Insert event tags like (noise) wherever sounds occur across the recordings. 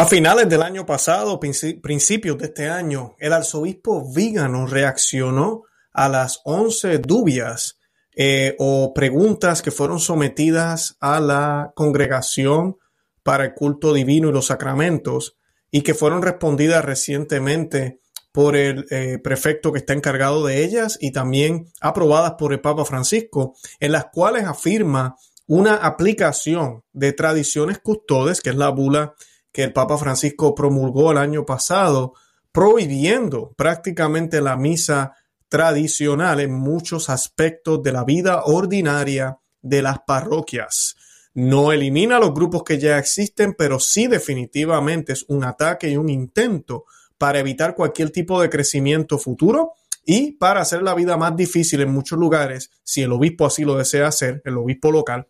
A finales del año pasado, principios de este año, el arzobispo Vígano reaccionó a las 11 dubias eh, o preguntas que fueron sometidas a la congregación para el culto divino y los sacramentos y que fueron respondidas recientemente por el eh, prefecto que está encargado de ellas y también aprobadas por el Papa Francisco, en las cuales afirma una aplicación de tradiciones custodes, que es la bula que el Papa Francisco promulgó el año pasado, prohibiendo prácticamente la misa tradicional en muchos aspectos de la vida ordinaria de las parroquias. No elimina los grupos que ya existen, pero sí definitivamente es un ataque y un intento para evitar cualquier tipo de crecimiento futuro y para hacer la vida más difícil en muchos lugares, si el obispo así lo desea hacer, el obispo local,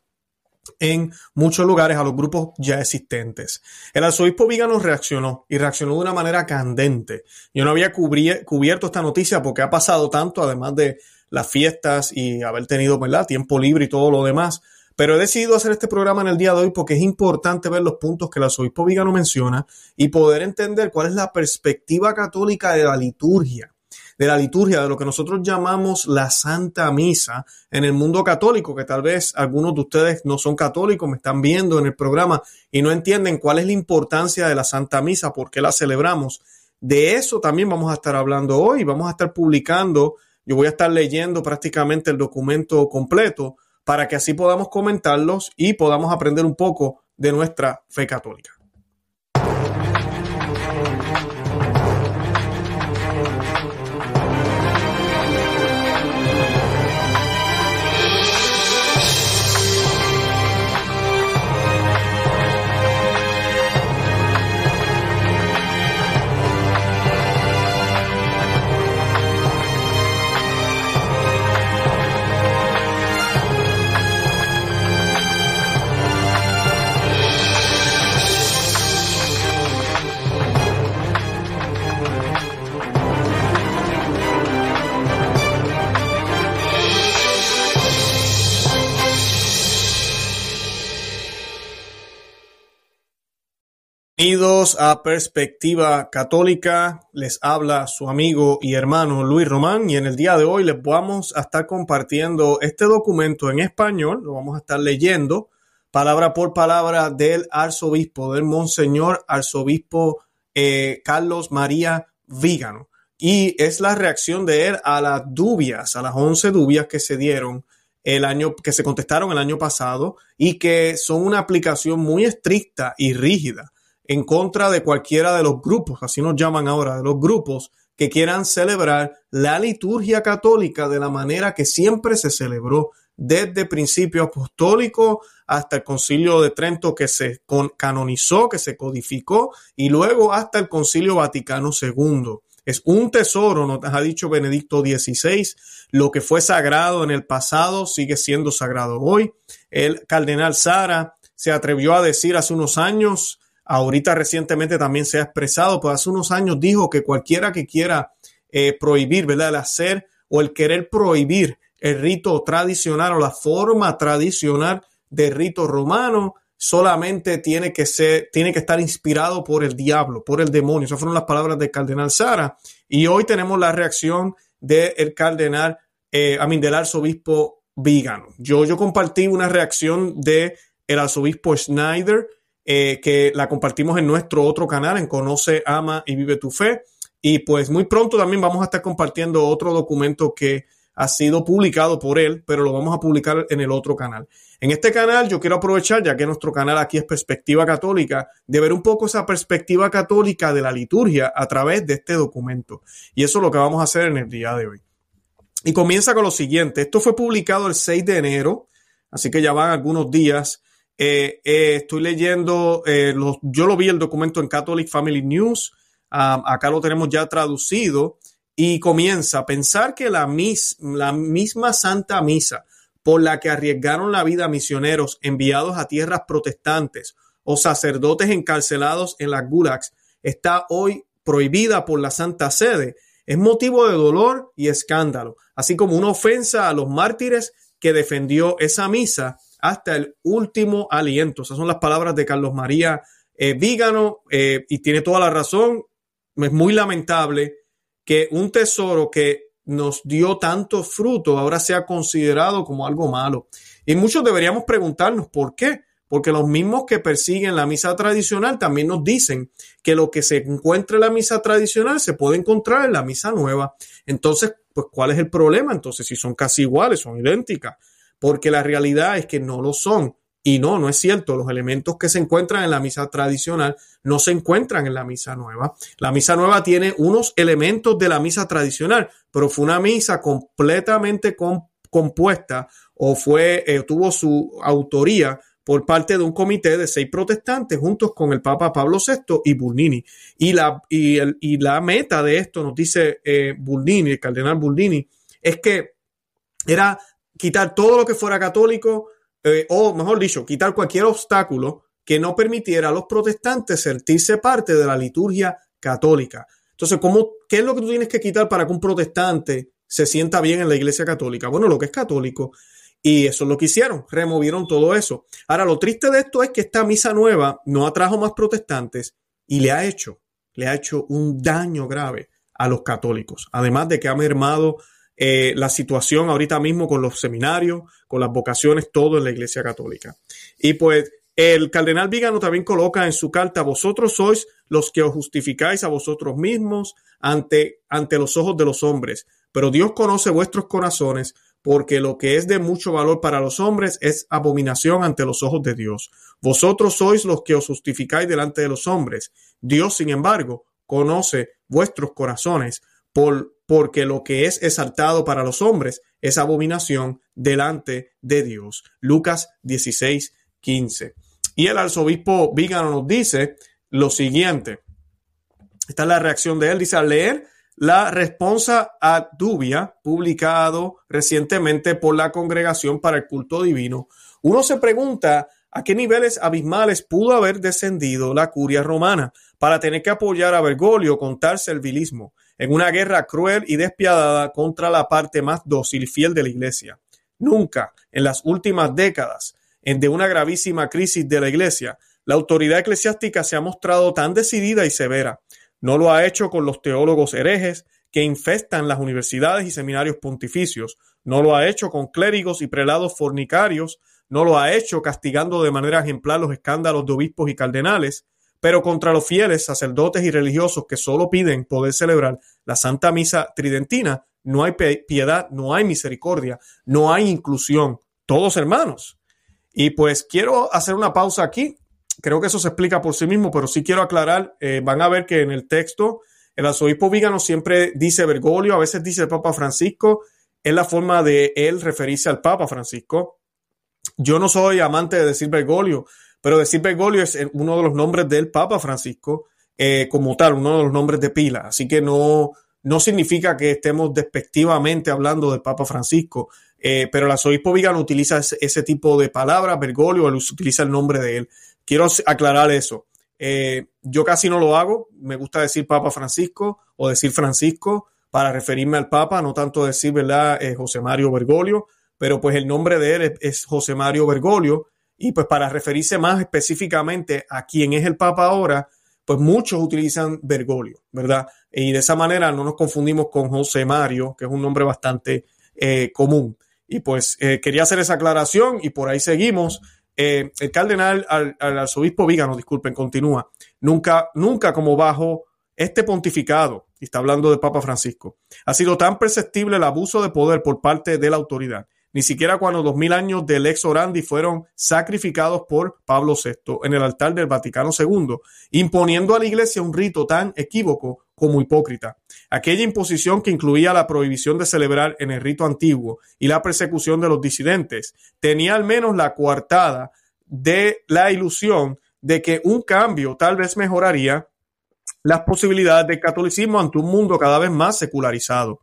en muchos lugares a los grupos ya existentes. El arzobispo Vígano reaccionó y reaccionó de una manera candente. Yo no había cubierto esta noticia porque ha pasado tanto, además de las fiestas y haber tenido ¿verdad? tiempo libre y todo lo demás. Pero he decidido hacer este programa en el día de hoy porque es importante ver los puntos que el arzobispo Vígano menciona y poder entender cuál es la perspectiva católica de la liturgia de la liturgia, de lo que nosotros llamamos la Santa Misa en el mundo católico, que tal vez algunos de ustedes no son católicos, me están viendo en el programa y no entienden cuál es la importancia de la Santa Misa, por qué la celebramos. De eso también vamos a estar hablando hoy, vamos a estar publicando, yo voy a estar leyendo prácticamente el documento completo para que así podamos comentarlos y podamos aprender un poco de nuestra fe católica. A Perspectiva Católica. Les habla su amigo y hermano Luis Román y en el día de hoy les vamos a estar compartiendo este documento en español. Lo vamos a estar leyendo palabra por palabra del arzobispo, del monseñor arzobispo eh, Carlos María Vígano. Y es la reacción de él a las dubias, a las 11 dubias que se dieron el año, que se contestaron el año pasado y que son una aplicación muy estricta y rígida en contra de cualquiera de los grupos, así nos llaman ahora, de los grupos que quieran celebrar la liturgia católica de la manera que siempre se celebró desde principio apostólico hasta el concilio de Trento que se canonizó, que se codificó y luego hasta el concilio Vaticano II. Es un tesoro, nos ha dicho Benedicto XVI, lo que fue sagrado en el pasado sigue siendo sagrado hoy. El cardenal Sara se atrevió a decir hace unos años ahorita recientemente también se ha expresado, pues hace unos años dijo que cualquiera que quiera eh, prohibir, ¿verdad? El hacer o el querer prohibir el rito tradicional o la forma tradicional del rito romano solamente tiene que ser, tiene que estar inspirado por el diablo, por el demonio. Esas fueron las palabras del cardenal Sara. Y hoy tenemos la reacción del cardenal, eh, a del arzobispo Vígano. Yo, yo compartí una reacción de el arzobispo Schneider, eh, que la compartimos en nuestro otro canal, en Conoce, Ama y Vive tu Fe. Y pues muy pronto también vamos a estar compartiendo otro documento que ha sido publicado por él, pero lo vamos a publicar en el otro canal. En este canal yo quiero aprovechar, ya que nuestro canal aquí es Perspectiva Católica, de ver un poco esa perspectiva católica de la liturgia a través de este documento. Y eso es lo que vamos a hacer en el día de hoy. Y comienza con lo siguiente. Esto fue publicado el 6 de enero, así que ya van algunos días. Eh, eh, estoy leyendo, eh, yo lo vi el documento en Catholic Family News, acá lo tenemos ya traducido y comienza a pensar que la, la misma Santa Misa por la que arriesgaron la vida misioneros enviados a tierras protestantes o sacerdotes encarcelados en las gulags está hoy prohibida por la Santa Sede es motivo de dolor y escándalo, así como una ofensa a los mártires que defendió esa misa hasta el último aliento. Esas son las palabras de Carlos María eh, Vígano, eh, y tiene toda la razón, es muy lamentable que un tesoro que nos dio tanto fruto ahora sea considerado como algo malo. Y muchos deberíamos preguntarnos por qué. Porque los mismos que persiguen la misa tradicional también nos dicen que lo que se encuentra en la misa tradicional se puede encontrar en la misa nueva. Entonces, pues, ¿cuál es el problema? Entonces, si son casi iguales, son idénticas. Porque la realidad es que no lo son. Y no, no es cierto. Los elementos que se encuentran en la misa tradicional no se encuentran en la misa nueva. La misa nueva tiene unos elementos de la misa tradicional, pero fue una misa completamente compuesta o fue, eh, tuvo su autoría por parte de un comité de seis protestantes juntos con el Papa Pablo VI y Burnini. Y la, y, y la meta de esto, nos dice eh, Burnini, el cardenal Burnini, es que era quitar todo lo que fuera católico eh, o mejor dicho, quitar cualquier obstáculo que no permitiera a los protestantes sentirse parte de la liturgia católica. Entonces, ¿cómo, ¿qué es lo que tú tienes que quitar para que un protestante se sienta bien en la iglesia católica? Bueno, lo que es católico. Y eso es lo que hicieron, removieron todo eso. Ahora, lo triste de esto es que esta misa nueva no atrajo más protestantes y le ha hecho, le ha hecho un daño grave a los católicos. Además de que ha mermado eh, la situación ahorita mismo con los seminarios, con las vocaciones, todo en la Iglesia Católica. Y pues el cardenal Vigano también coloca en su carta, vosotros sois los que os justificáis a vosotros mismos ante, ante los ojos de los hombres, pero Dios conoce vuestros corazones, porque lo que es de mucho valor para los hombres es abominación ante los ojos de Dios. Vosotros sois los que os justificáis delante de los hombres. Dios, sin embargo, conoce vuestros corazones, por, porque lo que es exaltado para los hombres es abominación delante de Dios. Lucas 16, 15. Y el arzobispo Vígano nos dice lo siguiente. Esta es la reacción de él. Dice, al leer la responsa a dubia, publicado recientemente por la Congregación para el Culto Divino, uno se pregunta a qué niveles abismales pudo haber descendido la curia romana para tener que apoyar a Bergoglio con tal servilismo en una guerra cruel y despiadada contra la parte más dócil y fiel de la Iglesia. Nunca, en las últimas décadas, en de una gravísima crisis de la Iglesia, la autoridad eclesiástica se ha mostrado tan decidida y severa. No lo ha hecho con los teólogos herejes que infestan las universidades y seminarios pontificios. No lo ha hecho con clérigos y prelados fornicarios. No lo ha hecho castigando de manera ejemplar los escándalos de obispos y cardenales pero contra los fieles, sacerdotes y religiosos que solo piden poder celebrar la Santa Misa Tridentina, no hay piedad, no hay misericordia, no hay inclusión, todos hermanos. Y pues quiero hacer una pausa aquí. Creo que eso se explica por sí mismo, pero sí quiero aclarar, eh, van a ver que en el texto el arzobispo Vígano siempre dice Bergoglio, a veces dice el Papa Francisco, es la forma de él referirse al Papa Francisco. Yo no soy amante de decir Bergoglio, pero decir Bergoglio es uno de los nombres del Papa Francisco eh, como tal, uno de los nombres de pila. Así que no, no significa que estemos despectivamente hablando del Papa Francisco, eh, pero el arzobispo Vigano utiliza ese, tipo de palabras, Bergoglio, él utiliza el nombre de él. Quiero aclarar eso. Eh, yo casi no lo hago, me gusta decir Papa Francisco o decir Francisco para referirme al Papa, no tanto decir, ¿verdad?, José Mario Bergoglio, pero pues el nombre de él es José Mario Bergoglio y pues para referirse más específicamente a quién es el Papa ahora, pues muchos utilizan Bergoglio, ¿verdad? Y de esa manera no nos confundimos con José Mario, que es un nombre bastante eh, común. Y pues eh, quería hacer esa aclaración y por ahí seguimos. Eh, el cardenal, al, arzobispo Vígano, disculpen, continúa. Nunca, nunca como bajo este pontificado, y está hablando de Papa Francisco, ha sido tan perceptible el abuso de poder por parte de la autoridad ni siquiera cuando dos mil años del ex orandi fueron sacrificados por Pablo VI en el altar del Vaticano II, imponiendo a la iglesia un rito tan equívoco como hipócrita. Aquella imposición que incluía la prohibición de celebrar en el rito antiguo y la persecución de los disidentes tenía al menos la coartada de la ilusión de que un cambio tal vez mejoraría las posibilidades del catolicismo ante un mundo cada vez más secularizado.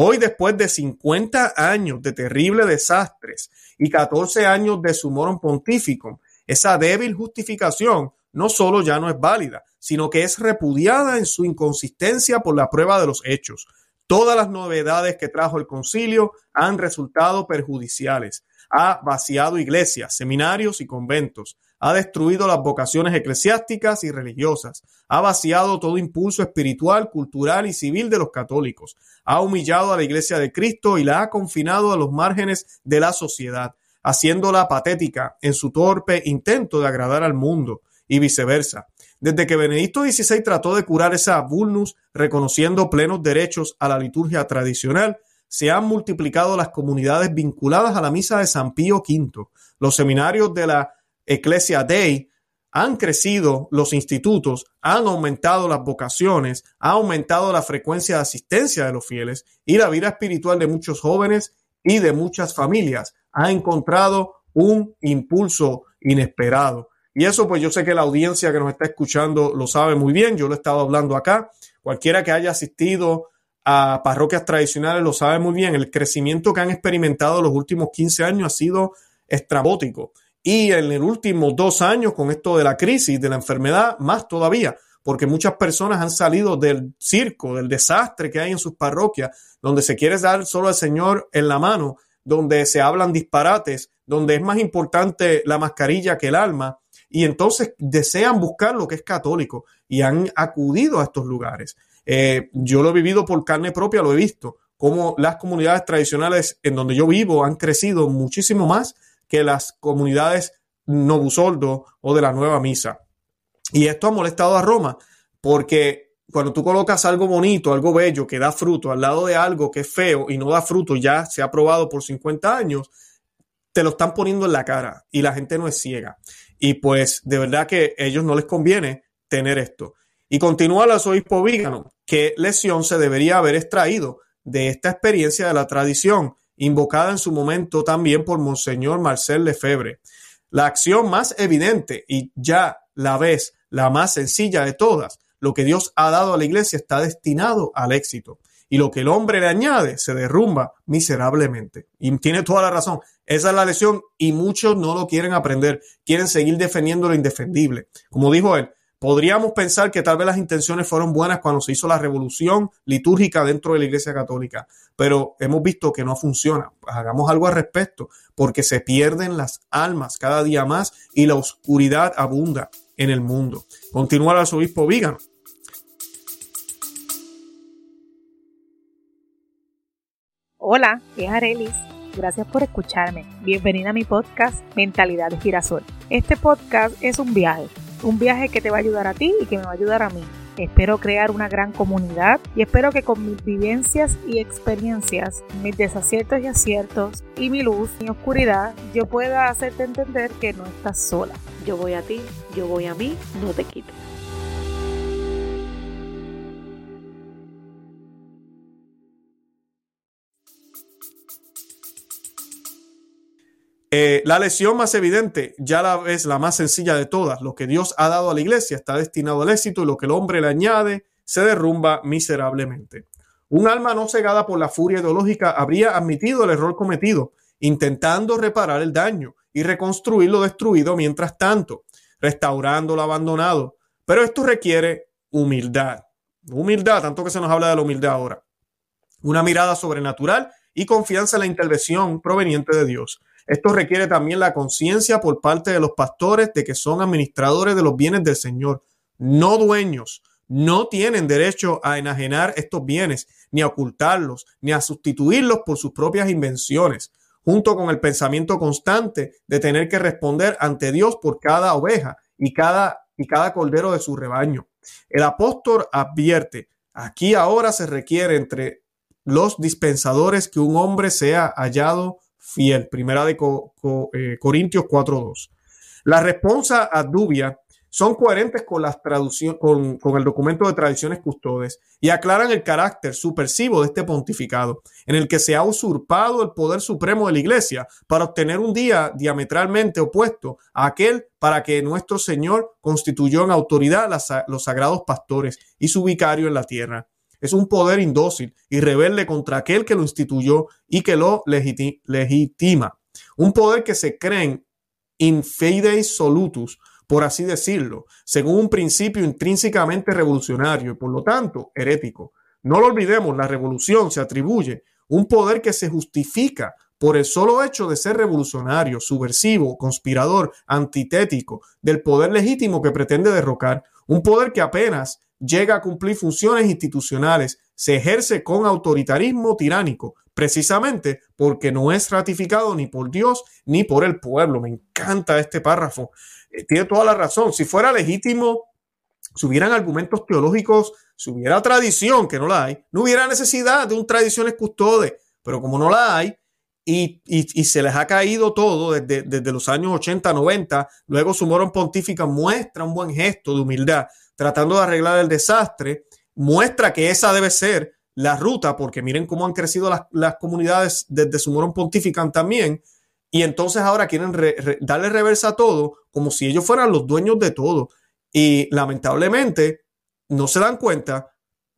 Hoy, después de 50 años de terribles desastres y 14 años de sumorum pontífico, esa débil justificación no solo ya no es válida, sino que es repudiada en su inconsistencia por la prueba de los hechos. Todas las novedades que trajo el concilio han resultado perjudiciales. Ha vaciado iglesias, seminarios y conventos. Ha destruido las vocaciones eclesiásticas y religiosas, ha vaciado todo impulso espiritual, cultural y civil de los católicos, ha humillado a la Iglesia de Cristo y la ha confinado a los márgenes de la sociedad, haciéndola patética en su torpe intento de agradar al mundo y viceversa. Desde que Benedicto XVI trató de curar esa vulnus reconociendo plenos derechos a la liturgia tradicional, se han multiplicado las comunidades vinculadas a la misa de San Pío V. Los seminarios de la Ecclesia Dei han crecido los institutos, han aumentado las vocaciones, ha aumentado la frecuencia de asistencia de los fieles y la vida espiritual de muchos jóvenes y de muchas familias ha encontrado un impulso inesperado. Y eso pues yo sé que la audiencia que nos está escuchando lo sabe muy bien, yo lo he estado hablando acá, cualquiera que haya asistido a parroquias tradicionales lo sabe muy bien, el crecimiento que han experimentado los últimos 15 años ha sido estrabótico. Y en el último dos años, con esto de la crisis, de la enfermedad, más todavía, porque muchas personas han salido del circo, del desastre que hay en sus parroquias, donde se quiere dar solo al Señor en la mano, donde se hablan disparates, donde es más importante la mascarilla que el alma, y entonces desean buscar lo que es católico y han acudido a estos lugares. Eh, yo lo he vivido por carne propia, lo he visto, cómo las comunidades tradicionales en donde yo vivo han crecido muchísimo más que las comunidades Novusoldo o de la Nueva Misa. Y esto ha molestado a Roma porque cuando tú colocas algo bonito, algo bello que da fruto al lado de algo que es feo y no da fruto, ya se ha probado por 50 años, te lo están poniendo en la cara y la gente no es ciega. Y pues de verdad que a ellos no les conviene tener esto. Y continúa el arzobispo Vígano, qué lesión se debería haber extraído de esta experiencia de la tradición invocada en su momento también por Monseñor Marcel Lefebvre. La acción más evidente y ya la vez la más sencilla de todas, lo que Dios ha dado a la iglesia está destinado al éxito. Y lo que el hombre le añade se derrumba miserablemente. Y tiene toda la razón. Esa es la lección y muchos no lo quieren aprender. Quieren seguir defendiendo lo indefendible. Como dijo él, Podríamos pensar que tal vez las intenciones fueron buenas cuando se hizo la revolución litúrgica dentro de la Iglesia Católica, pero hemos visto que no funciona. Hagamos algo al respecto, porque se pierden las almas cada día más y la oscuridad abunda en el mundo. Continúa el arzobispo Vígano. Hola, es Arelis. Gracias por escucharme. Bienvenida a mi podcast Mentalidad de Girasol. Este podcast es un viaje un viaje que te va a ayudar a ti y que me va a ayudar a mí. Espero crear una gran comunidad y espero que con mis vivencias y experiencias, mis desaciertos y aciertos y mi luz, mi oscuridad, yo pueda hacerte entender que no estás sola. Yo voy a ti, yo voy a mí, no te quites. Eh, la lesión más evidente ya la es la más sencilla de todas. Lo que Dios ha dado a la iglesia está destinado al éxito y lo que el hombre le añade se derrumba miserablemente. Un alma no cegada por la furia ideológica habría admitido el error cometido, intentando reparar el daño y reconstruir lo destruido mientras tanto, restaurando lo abandonado. Pero esto requiere humildad. Humildad, tanto que se nos habla de la humildad ahora. Una mirada sobrenatural y confianza en la intervención proveniente de Dios. Esto requiere también la conciencia por parte de los pastores de que son administradores de los bienes del Señor, no dueños. No tienen derecho a enajenar estos bienes, ni a ocultarlos, ni a sustituirlos por sus propias invenciones, junto con el pensamiento constante de tener que responder ante Dios por cada oveja y cada, y cada cordero de su rebaño. El apóstol advierte, aquí ahora se requiere entre los dispensadores que un hombre sea hallado fiel. Primera de eh, Corintios 4.2. La respuesta a Dubia son coherentes con, las con, con el documento de tradiciones custodes y aclaran el carácter supersivo de este pontificado, en el que se ha usurpado el poder supremo de la Iglesia para obtener un día diametralmente opuesto a aquel para que nuestro Señor constituyó en autoridad los sagrados pastores y su vicario en la tierra. Es un poder indócil y rebelde contra aquel que lo instituyó y que lo legitima. Un poder que se creen in solutus, por así decirlo, según un principio intrínsecamente revolucionario y por lo tanto herético. No lo olvidemos, la revolución se atribuye un poder que se justifica por el solo hecho de ser revolucionario, subversivo, conspirador, antitético del poder legítimo que pretende derrocar, un poder que apenas llega a cumplir funciones institucionales, se ejerce con autoritarismo tiránico, precisamente porque no es ratificado ni por Dios ni por el pueblo. Me encanta este párrafo. Eh, tiene toda la razón. Si fuera legítimo, si hubieran argumentos teológicos, si hubiera tradición, que no la hay, no hubiera necesidad de un tradiciones custode, pero como no la hay, y, se les ha caído todo desde, desde, los años 80, 90. Luego su morón pontífica muestra un buen gesto de humildad, tratando de arreglar el desastre, muestra que esa debe ser la ruta, porque miren cómo han crecido las, comunidades desde su morón pontífica también, y entonces ahora quieren darle reversa a todo como si ellos fueran los dueños de todo. Y lamentablemente no se dan cuenta,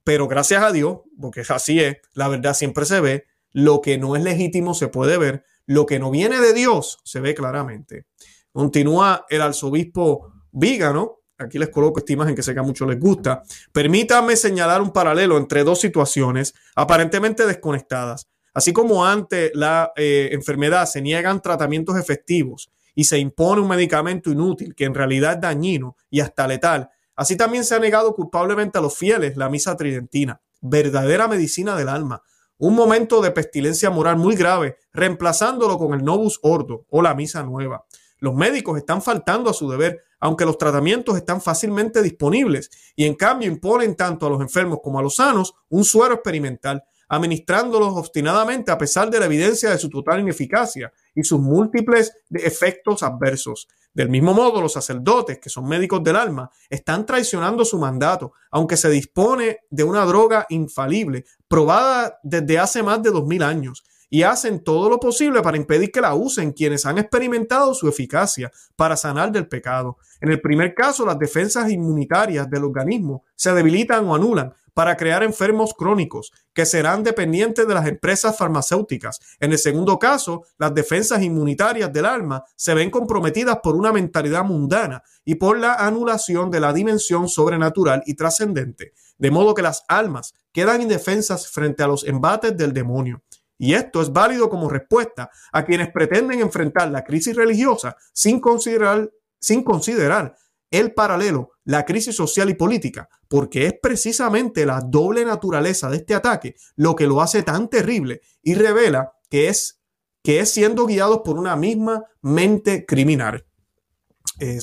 pero gracias a Dios, porque así es, la verdad siempre se ve, lo que no es legítimo se puede ver, lo que no viene de Dios se ve claramente. Continúa el arzobispo Vígano, aquí les coloco esta imagen que sé que a muchos les gusta. Permítanme señalar un paralelo entre dos situaciones aparentemente desconectadas. Así como ante la eh, enfermedad se niegan tratamientos efectivos y se impone un medicamento inútil que en realidad es dañino y hasta letal, así también se ha negado culpablemente a los fieles la misa tridentina, verdadera medicina del alma, un momento de pestilencia moral muy grave, reemplazándolo con el Novus Ordo o la misa nueva. Los médicos están faltando a su deber, aunque los tratamientos están fácilmente disponibles, y en cambio imponen tanto a los enfermos como a los sanos un suero experimental, administrándolos obstinadamente a pesar de la evidencia de su total ineficacia y sus múltiples efectos adversos. Del mismo modo, los sacerdotes, que son médicos del alma, están traicionando su mandato, aunque se dispone de una droga infalible, probada desde hace más de dos mil años, y hacen todo lo posible para impedir que la usen quienes han experimentado su eficacia para sanar del pecado. En el primer caso, las defensas inmunitarias del organismo se debilitan o anulan, para crear enfermos crónicos que serán dependientes de las empresas farmacéuticas. En el segundo caso, las defensas inmunitarias del alma se ven comprometidas por una mentalidad mundana y por la anulación de la dimensión sobrenatural y trascendente, de modo que las almas quedan indefensas frente a los embates del demonio. Y esto es válido como respuesta a quienes pretenden enfrentar la crisis religiosa sin considerar, sin considerar el paralelo, la crisis social y política, porque es precisamente la doble naturaleza de este ataque lo que lo hace tan terrible y revela que es, que es siendo guiados por una misma mente criminal.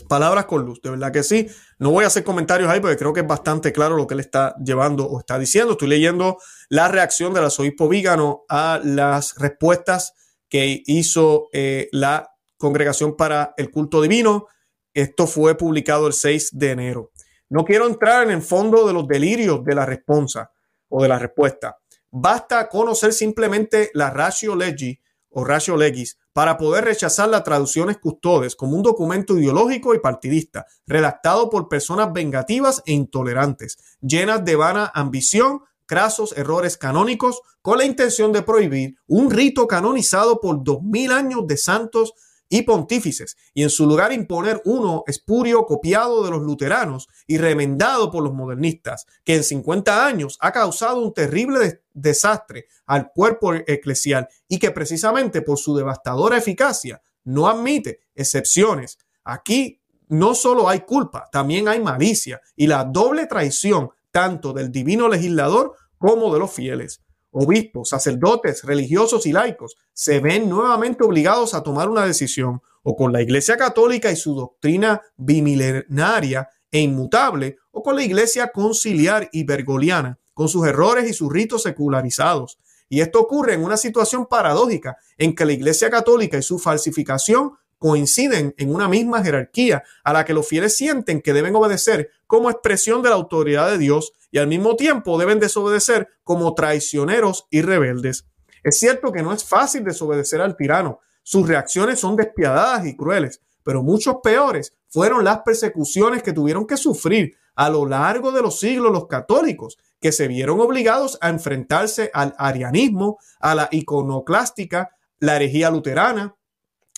Palabras con luz, de verdad que sí. No voy a hacer comentarios ahí porque creo que es bastante claro lo que él está llevando o está diciendo. Estoy leyendo la reacción del arzobispo Vígano a las respuestas que hizo eh, la Congregación para el Culto Divino esto fue publicado el 6 de enero. No quiero entrar en el fondo de los delirios de la respuesta o de la respuesta. Basta conocer simplemente la ratio legis o ratio legis para poder rechazar las traducciones custodes como un documento ideológico y partidista, redactado por personas vengativas e intolerantes, llenas de vana ambición, crasos errores canónicos, con la intención de prohibir un rito canonizado por dos mil años de santos y pontífices, y en su lugar imponer uno espurio copiado de los luteranos y remendado por los modernistas, que en 50 años ha causado un terrible desastre al cuerpo eclesial y que precisamente por su devastadora eficacia no admite excepciones. Aquí no solo hay culpa, también hay malicia y la doble traición tanto del divino legislador como de los fieles obispos, sacerdotes, religiosos y laicos se ven nuevamente obligados a tomar una decisión o con la Iglesia Católica y su doctrina bimilenaria e inmutable o con la Iglesia conciliar y bergoliana con sus errores y sus ritos secularizados. Y esto ocurre en una situación paradójica en que la Iglesia Católica y su falsificación coinciden en una misma jerarquía a la que los fieles sienten que deben obedecer como expresión de la autoridad de Dios y al mismo tiempo deben desobedecer como traicioneros y rebeldes. Es cierto que no es fácil desobedecer al tirano, sus reacciones son despiadadas y crueles, pero muchos peores fueron las persecuciones que tuvieron que sufrir a lo largo de los siglos los católicos, que se vieron obligados a enfrentarse al arianismo, a la iconoclástica, la herejía luterana,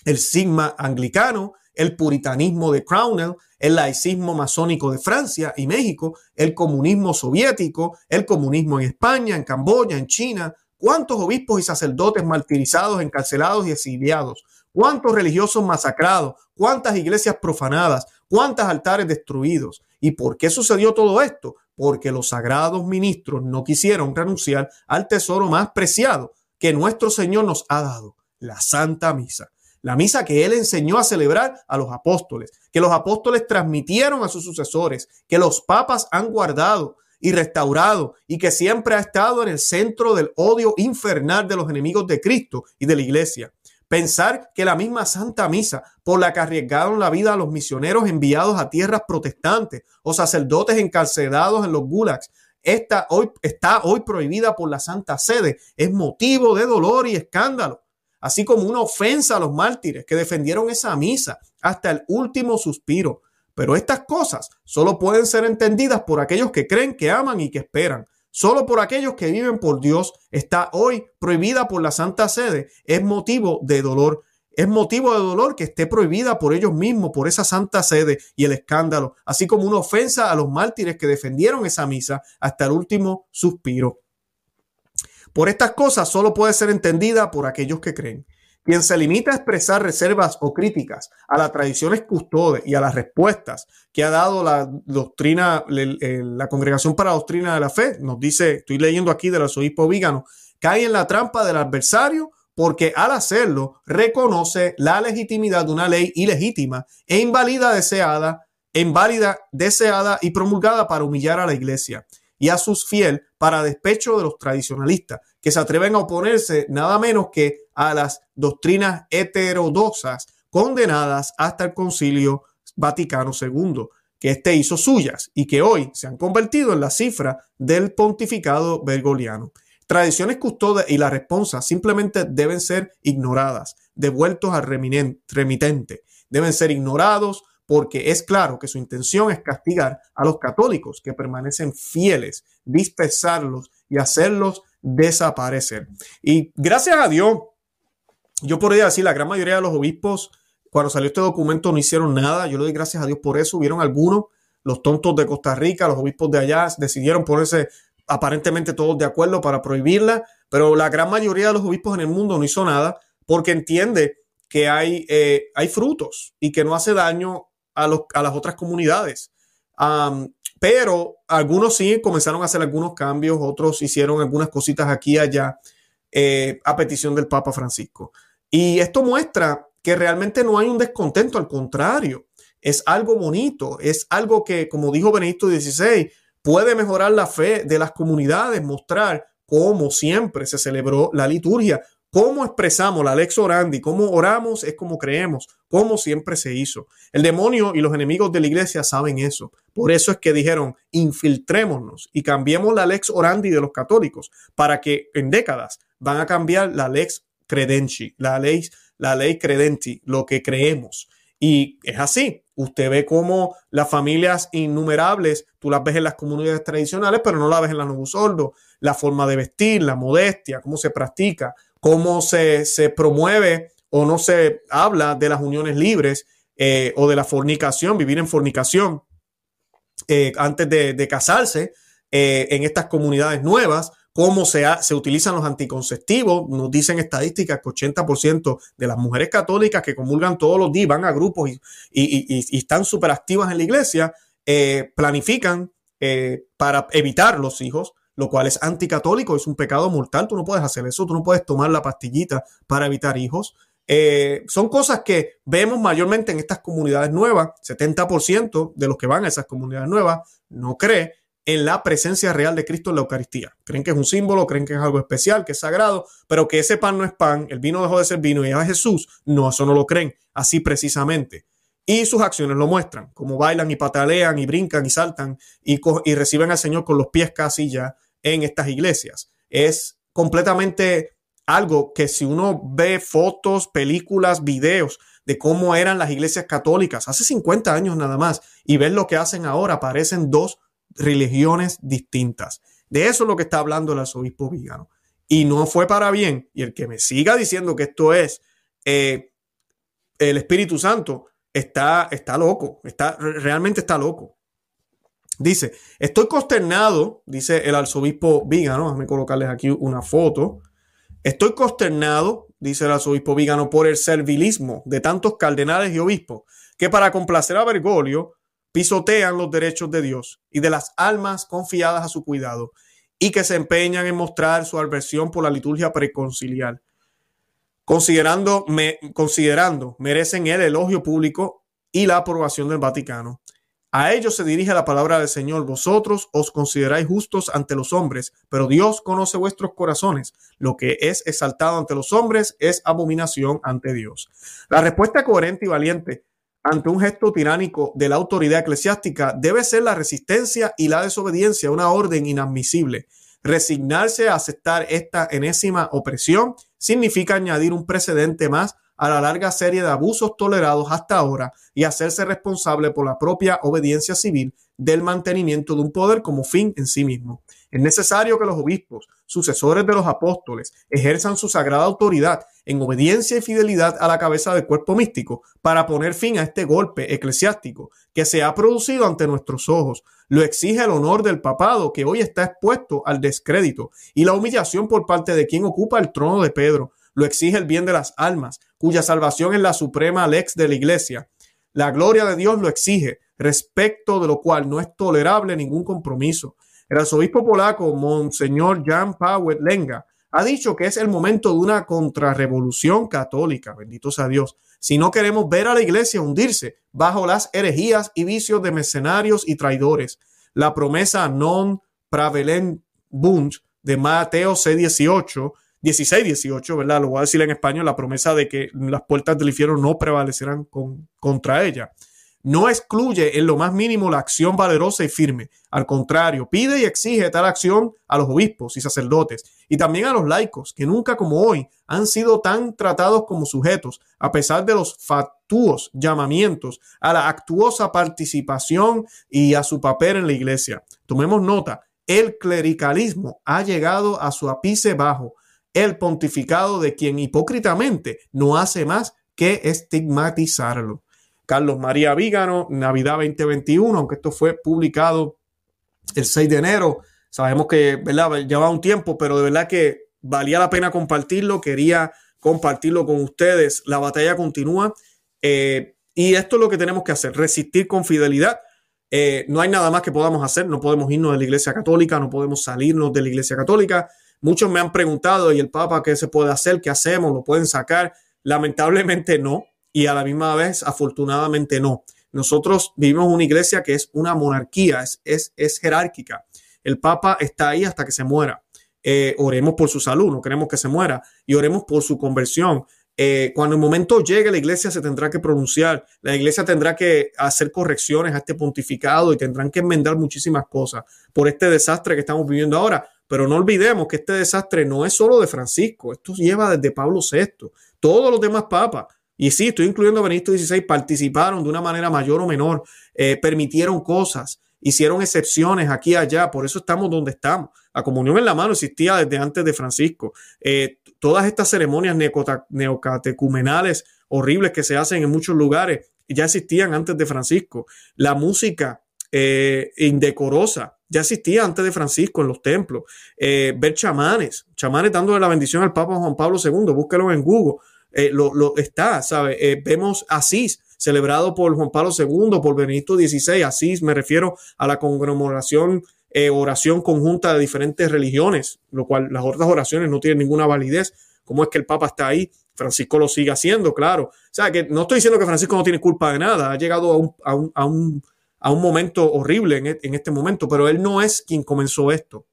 el sigma anglicano, el puritanismo de Crownell, el laicismo masónico de Francia y México, el comunismo soviético, el comunismo en España, en Camboya, en China, ¿Cuántos obispos y sacerdotes martirizados, encarcelados y exiliados? ¿Cuántos religiosos masacrados? ¿Cuántas iglesias profanadas? ¿Cuántos altares destruidos? ¿Y por qué sucedió todo esto? Porque los sagrados ministros no quisieron renunciar al tesoro más preciado que nuestro Señor nos ha dado, la Santa Misa. La misa que Él enseñó a celebrar a los apóstoles, que los apóstoles transmitieron a sus sucesores, que los papas han guardado y restaurado y que siempre ha estado en el centro del odio infernal de los enemigos de Cristo y de la iglesia. Pensar que la misma Santa Misa, por la que arriesgaron la vida a los misioneros enviados a tierras protestantes o sacerdotes encarcelados en los gulags, esta hoy, está hoy prohibida por la Santa Sede, es motivo de dolor y escándalo, así como una ofensa a los mártires que defendieron esa misa hasta el último suspiro. Pero estas cosas solo pueden ser entendidas por aquellos que creen, que aman y que esperan. Solo por aquellos que viven por Dios está hoy prohibida por la Santa Sede. Es motivo de dolor. Es motivo de dolor que esté prohibida por ellos mismos, por esa Santa Sede y el escándalo, así como una ofensa a los mártires que defendieron esa misa hasta el último suspiro. Por estas cosas solo puede ser entendida por aquellos que creen. Quien se limita a expresar reservas o críticas a las tradiciones custodes y a las respuestas que ha dado la doctrina, la Congregación para la Doctrina de la Fe, nos dice, estoy leyendo aquí del arzobispo Vígano, cae en la trampa del adversario porque al hacerlo reconoce la legitimidad de una ley ilegítima e inválida deseada, inválida deseada y promulgada para humillar a la iglesia y a sus fieles para despecho de los tradicionalistas que se atreven a oponerse nada menos que a las doctrinas heterodoxas condenadas hasta el concilio Vaticano II, que éste hizo suyas y que hoy se han convertido en la cifra del pontificado bergoliano. Tradiciones custodes y la responsa simplemente deben ser ignoradas, devueltos al remitente. Deben ser ignorados porque es claro que su intención es castigar a los católicos que permanecen fieles, dispersarlos y hacerlos desaparecer. Y gracias a Dios, yo podría decir, la gran mayoría de los obispos, cuando salió este documento, no hicieron nada. Yo le doy gracias a Dios por eso. Hubieron algunos, los tontos de Costa Rica, los obispos de allá, decidieron ponerse aparentemente todos de acuerdo para prohibirla, pero la gran mayoría de los obispos en el mundo no hizo nada porque entiende que hay, eh, hay frutos y que no hace daño a, las otras comunidades. pero algunos sí comenzaron a hacer algunos cambios, otros hicieron algunas cositas aquí y allá eh, a petición del Papa Francisco. Y esto muestra que realmente no hay un descontento, al contrario, es algo bonito, es algo que, como dijo Benedicto XVI, puede mejorar la fe de las comunidades, mostrar cómo siempre se celebró la liturgia, cómo expresamos la lex orandi, cómo oramos es como creemos, cómo siempre se hizo. El demonio y los enemigos de la iglesia saben eso. Por eso es que dijeron, infiltrémonos y cambiemos la lex orandi de los católicos para que en décadas van a cambiar la lex credenti, la ley, la ley credenti, lo que creemos. Y es así. Usted ve cómo las familias innumerables, tú las ves en las comunidades tradicionales, pero no las ves en la Nuevo Sordo. La forma de vestir, la modestia, cómo se practica, cómo se, se promueve o no se habla de las uniones libres eh, o de la fornicación, vivir en fornicación eh, antes de, casarse eh, en estas comunidades nuevas cómo se, se utilizan los anticonceptivos. Nos dicen estadísticas que 80% de las mujeres católicas que comulgan todos los días, van a grupos y, están súper activas en la iglesia, planifican para evitar los hijos, lo cual es anticatólico, es un pecado mortal. Tú no puedes hacer eso, tú no puedes tomar la pastillita para evitar hijos. Eh, son cosas que vemos mayormente en estas comunidades nuevas. 70% de los que van a esas comunidades nuevas no cree en la presencia real de Cristo en la Eucaristía. Creen que es un símbolo, creen que es algo especial, que es sagrado, pero que ese pan no es pan, el vino dejó de ser vino y es Jesús. No, eso no lo creen, así precisamente. Y sus acciones lo muestran, como bailan y patalean y brincan y saltan y, y reciben al Señor con los pies casi ya en estas iglesias. Es completamente algo que si uno ve fotos, películas, videos de cómo eran las iglesias católicas hace 50 años nada más y ven lo que hacen ahora, parecen dos religiones distintas. De eso es lo que está hablando el arzobispo Vigano. Y no fue para bien. Y el que me siga diciendo que esto es eh, el Espíritu Santo está, está loco, está, realmente está loco. Dice, estoy consternado, dice el arzobispo Vigano, déjame colocarles aquí una foto. Estoy consternado, dice el arzobispo Vígano, por el servilismo de tantos cardenales y obispos que para complacer a Bergoglio pisotean los derechos de Dios y de las almas confiadas a su cuidado y que se empeñan en mostrar su aversión por la liturgia preconciliar. Considerando, considerando merecen el elogio público y la aprobación del Vaticano. A ellos se dirige la palabra del Señor. Vosotros os consideráis justos ante los hombres, pero Dios conoce vuestros corazones. Lo que es exaltado ante los hombres es abominación ante Dios. La respuesta coherente y valiente ante un gesto tiránico de la autoridad eclesiástica debe ser la resistencia y la desobediencia a una orden inadmisible. Resignarse a aceptar esta enésima opresión significa añadir un precedente más a la larga serie de abusos tolerados hasta ahora y hacerse responsable por la propia obediencia civil del mantenimiento de un poder como fin en sí mismo. Es necesario que los obispos, sucesores de los apóstoles, ejerzan su sagrada autoridad en obediencia y fidelidad a la cabeza del cuerpo místico para poner fin a este golpe eclesiástico que se ha producido ante nuestros ojos. Lo exige el honor del papado que hoy está expuesto al descrédito y la humillación por parte de quien ocupa el trono de Pedro. Lo exige el bien de las almas, cuya salvación es la suprema lex de la iglesia. La gloria de Dios lo exige, respecto de lo cual no es tolerable ningún compromiso. El arzobispo polaco, Monseñor Jan Paweł Lenga, ha dicho que es el momento de una contrarrevolución católica, bendito sea Dios. Si no queremos ver a la iglesia hundirse bajo las herejías y vicios de mercenarios y traidores, la promesa non pravelent Bund de Mateo C18, 16, 18, ¿verdad? Lo voy a decir en español, la promesa de que las puertas del infierno no prevalecerán contra ella no excluye en lo más mínimo la acción valerosa y firme. Al contrario, pide y exige tal acción a los obispos y sacerdotes y también a los laicos, que nunca como hoy han sido tan tratados como sujetos, a pesar de los fatuos llamamientos a la actuosa participación y a su papel en la iglesia. Tomemos nota, el clericalismo ha llegado a su apice bajo, el pontificado de quien hipócritamente no hace más que estigmatizarlo. Carlos María Vígano, Navidad 2021, aunque esto fue publicado el 6 de enero. Sabemos que, ¿verdad? Lleva un tiempo, pero de verdad que valía la pena compartirlo. Quería compartirlo con ustedes. La batalla continúa eh, y esto es lo que tenemos que hacer, resistir con fidelidad. Eh, no hay nada más que podamos hacer, no podemos irnos de la Iglesia Católica, no podemos salirnos de la Iglesia Católica. Muchos me han preguntado, ¿y el Papa qué se puede hacer? ¿Qué hacemos? ¿Lo pueden sacar? Lamentablemente no y a la misma vez, afortunadamente, no. Nosotros vivimos una iglesia que es una monarquía, es, es, jerárquica. El Papa está ahí hasta que se muera. Eh, oremos por su salud, no queremos que se muera, y oremos por su conversión. Eh, cuando el momento llegue, la iglesia se tendrá que pronunciar, la iglesia tendrá que hacer correcciones a este pontificado y tendrán que enmendar muchísimas cosas por este desastre que estamos viviendo ahora. Pero no olvidemos que este desastre no es solo de Francisco, esto lleva desde Pablo VI, todos los demás papas y sí, estoy incluyendo a Benito XVI, participaron de una manera mayor o menor, eh, permitieron cosas, hicieron excepciones aquí y allá, por eso estamos donde estamos. La comunión en la mano existía desde antes de Francisco. Eh, todas estas ceremonias neocatecumenales horribles que se hacen en muchos lugares ya existían antes de Francisco. La música eh, indecorosa ya existía antes de Francisco en los templos. ver chamanes, chamanes dándole la bendición al Papa Juan Pablo II, búsquelo en Google. Eh, lo, está, ¿sabe? Eh, vemos Asís, celebrado por Juan Pablo II, por Benito XVI, Asís, me refiero a la conmemoración, eh, oración conjunta de diferentes religiones, lo cual las otras oraciones no tienen ninguna validez. ¿Cómo es que el Papa está ahí? Francisco lo sigue haciendo, claro. O sea, que no estoy diciendo que Francisco no tiene culpa de nada, ha llegado a un, a un, a un, a un momento horrible en, en este momento, pero él no es quien comenzó esto.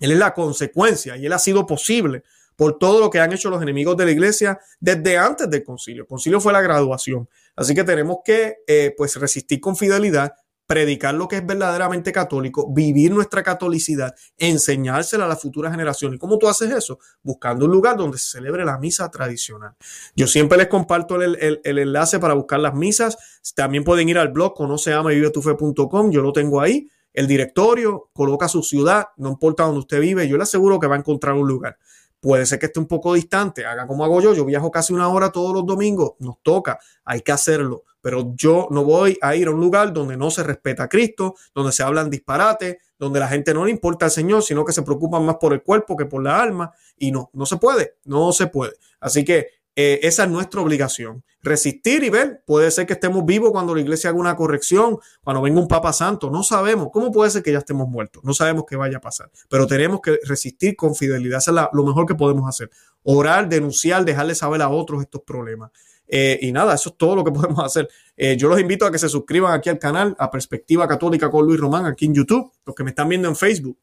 Él es la consecuencia y él ha sido posible por todo lo que han hecho los enemigos de la iglesia desde antes del concilio. El concilio fue la graduación. Así que tenemos que eh, pues resistir con fidelidad, predicar lo que es verdaderamente católico, vivir nuestra catolicidad, enseñársela a las futuras generaciones. ¿Y cómo tú haces eso? Buscando un lugar donde se celebre la misa tradicional. Yo siempre les comparto el, enlace para buscar las misas. También pueden ir al blog conoceama.com. Yo lo tengo ahí. El directorio coloca su ciudad, no importa donde usted vive, yo le aseguro que va a encontrar un lugar puede ser que esté un poco distante, haga como hago yo, yo viajo casi una hora todos los domingos, nos toca, hay que hacerlo, pero yo no voy a ir a un lugar donde no se respeta a Cristo, donde se hablan disparates, donde la gente no le importa al Señor, sino que se preocupan más por el cuerpo que por la alma, y no, no se puede, no se puede. Así que eh, esa es nuestra obligación. Resistir y ver. Puede ser que estemos vivos cuando la iglesia haga una corrección, cuando venga un Papa Santo. No sabemos. ¿Cómo puede ser que ya estemos muertos? No sabemos qué vaya a pasar. Pero tenemos que resistir con fidelidad. Eso es lo mejor que podemos hacer. Orar, denunciar, dejarle saber a otros estos problemas. Eh, y nada, eso es todo lo que (laughs) podemos hacer. Eh, yo los invito a que se suscriban aquí al canal, a Perspectiva Católica con Luis Román, aquí en YouTube. Los que me están viendo en Facebook,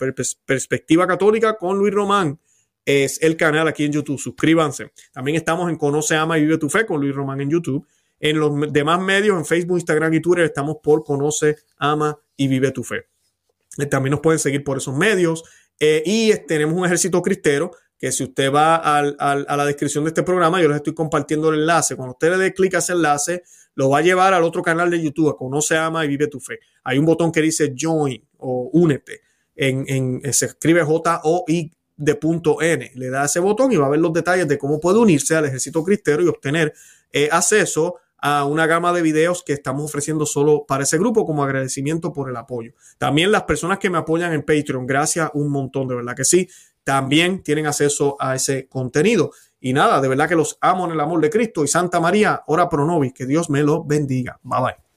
Perspectiva Católica con Luis Román es el canal aquí en YouTube. Suscríbanse. También estamos en Conoce, Ama y Vive tu Fe con Luis Román en YouTube. En los demás medios, en Facebook, Instagram y Twitter, estamos por Conoce, Ama y Vive tu Fe. Eh, también nos pueden seguir por esos medios. Eh, y tenemos un ejército cristero que si usted va a la descripción de este programa, yo les estoy compartiendo el enlace. Cuando usted le dé clic a ese enlace, lo va a llevar al otro canal de YouTube, Conoce, Ama y Vive tu Fe. Hay un botón que dice Join o Únete. En, en, se escribe J-O-I de punto N. Le da ese botón y va a ver los detalles de cómo puede unirse al ejército cristero y obtener eh, acceso a una gama de videos que estamos ofreciendo solo para ese grupo como agradecimiento por el apoyo. También las personas que me apoyan en Patreon, gracias un montón, de verdad que sí, también tienen acceso a ese contenido. Y nada, de verdad que los amo en el amor de Cristo y Santa María, ora pro nobis, que Dios me lo bendiga. Bye bye.